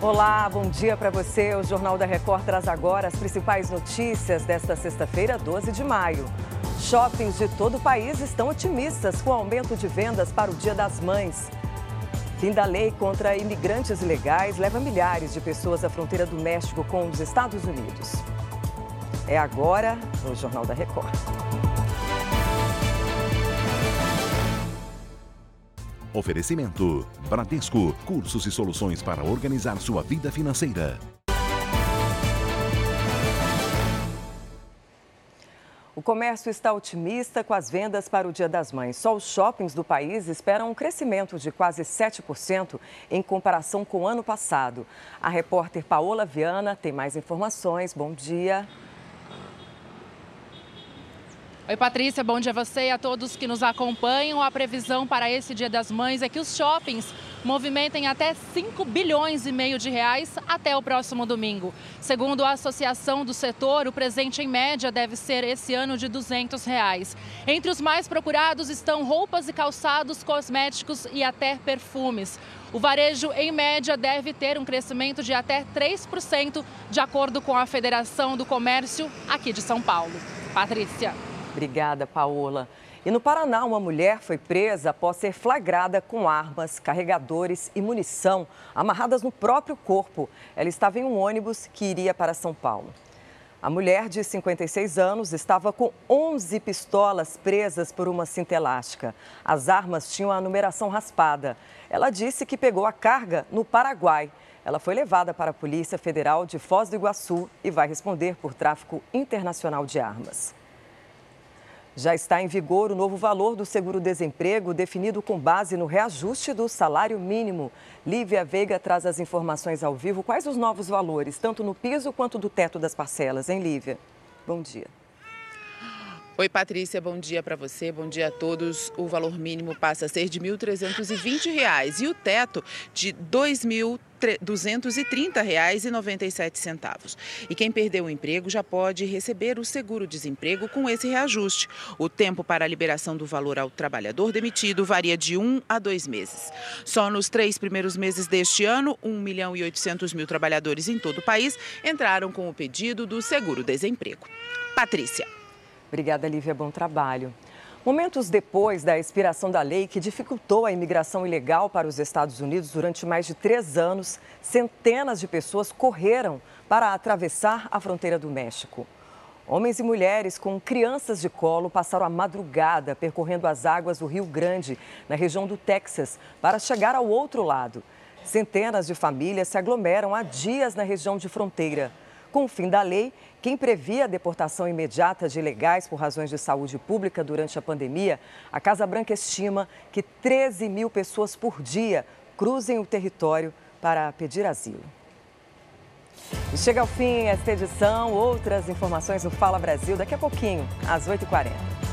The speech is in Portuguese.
Olá, bom dia para você. O Jornal da Record traz agora as principais notícias desta sexta-feira, 12 de maio. Shoppings de todo o país estão otimistas com o aumento de vendas para o Dia das Mães. Fim da lei contra imigrantes ilegais leva milhares de pessoas à fronteira do México com os Estados Unidos. É agora no Jornal da Record. Oferecimento: Bradesco, cursos e soluções para organizar sua vida financeira. O comércio está otimista com as vendas para o Dia das Mães. Só os shoppings do país esperam um crescimento de quase 7% em comparação com o ano passado. A repórter Paola Viana tem mais informações. Bom dia. Oi, Patrícia, bom dia a você e a todos que nos acompanham. A previsão para esse Dia das Mães é que os shoppings movimentem até 5 bilhões e meio de reais até o próximo domingo. Segundo a Associação do Setor, o presente em média deve ser esse ano de 200 reais. Entre os mais procurados estão roupas e calçados, cosméticos e até perfumes. O varejo, em média, deve ter um crescimento de até 3%, de acordo com a Federação do Comércio aqui de São Paulo. Patrícia. Obrigada, Paola. E no Paraná, uma mulher foi presa após ser flagrada com armas, carregadores e munição amarradas no próprio corpo. Ela estava em um ônibus que iria para São Paulo. A mulher de 56 anos estava com 11 pistolas presas por uma cinta elástica. As armas tinham a numeração raspada. Ela disse que pegou a carga no Paraguai. Ela foi levada para a Polícia Federal de Foz do Iguaçu e vai responder por tráfico internacional de armas. Já está em vigor o novo valor do seguro-desemprego, definido com base no reajuste do salário mínimo. Lívia Veiga traz as informações ao vivo. Quais os novos valores, tanto no piso quanto do teto das parcelas, hein, Lívia? Bom dia. Oi, Patrícia, bom dia para você, bom dia a todos. O valor mínimo passa a ser de R$ 1.320 e o teto de R$ 2.230,97. E quem perdeu o emprego já pode receber o seguro-desemprego com esse reajuste. O tempo para a liberação do valor ao trabalhador demitido varia de um a dois meses. Só nos três primeiros meses deste ano, 1 milhão e 800 mil trabalhadores em todo o país entraram com o pedido do seguro-desemprego. Patrícia. Obrigada, Lívia. Bom trabalho. Momentos depois da expiração da lei que dificultou a imigração ilegal para os Estados Unidos durante mais de três anos, centenas de pessoas correram para atravessar a fronteira do México. Homens e mulheres com crianças de colo passaram a madrugada percorrendo as águas do Rio Grande, na região do Texas, para chegar ao outro lado. Centenas de famílias se aglomeram há dias na região de fronteira. Com o fim da lei, quem previa a deportação imediata de ilegais por razões de saúde pública durante a pandemia, a Casa Branca estima que 13 mil pessoas por dia cruzem o território para pedir asilo. E chega ao fim esta edição. Outras informações no Fala Brasil daqui a pouquinho, às 8h40.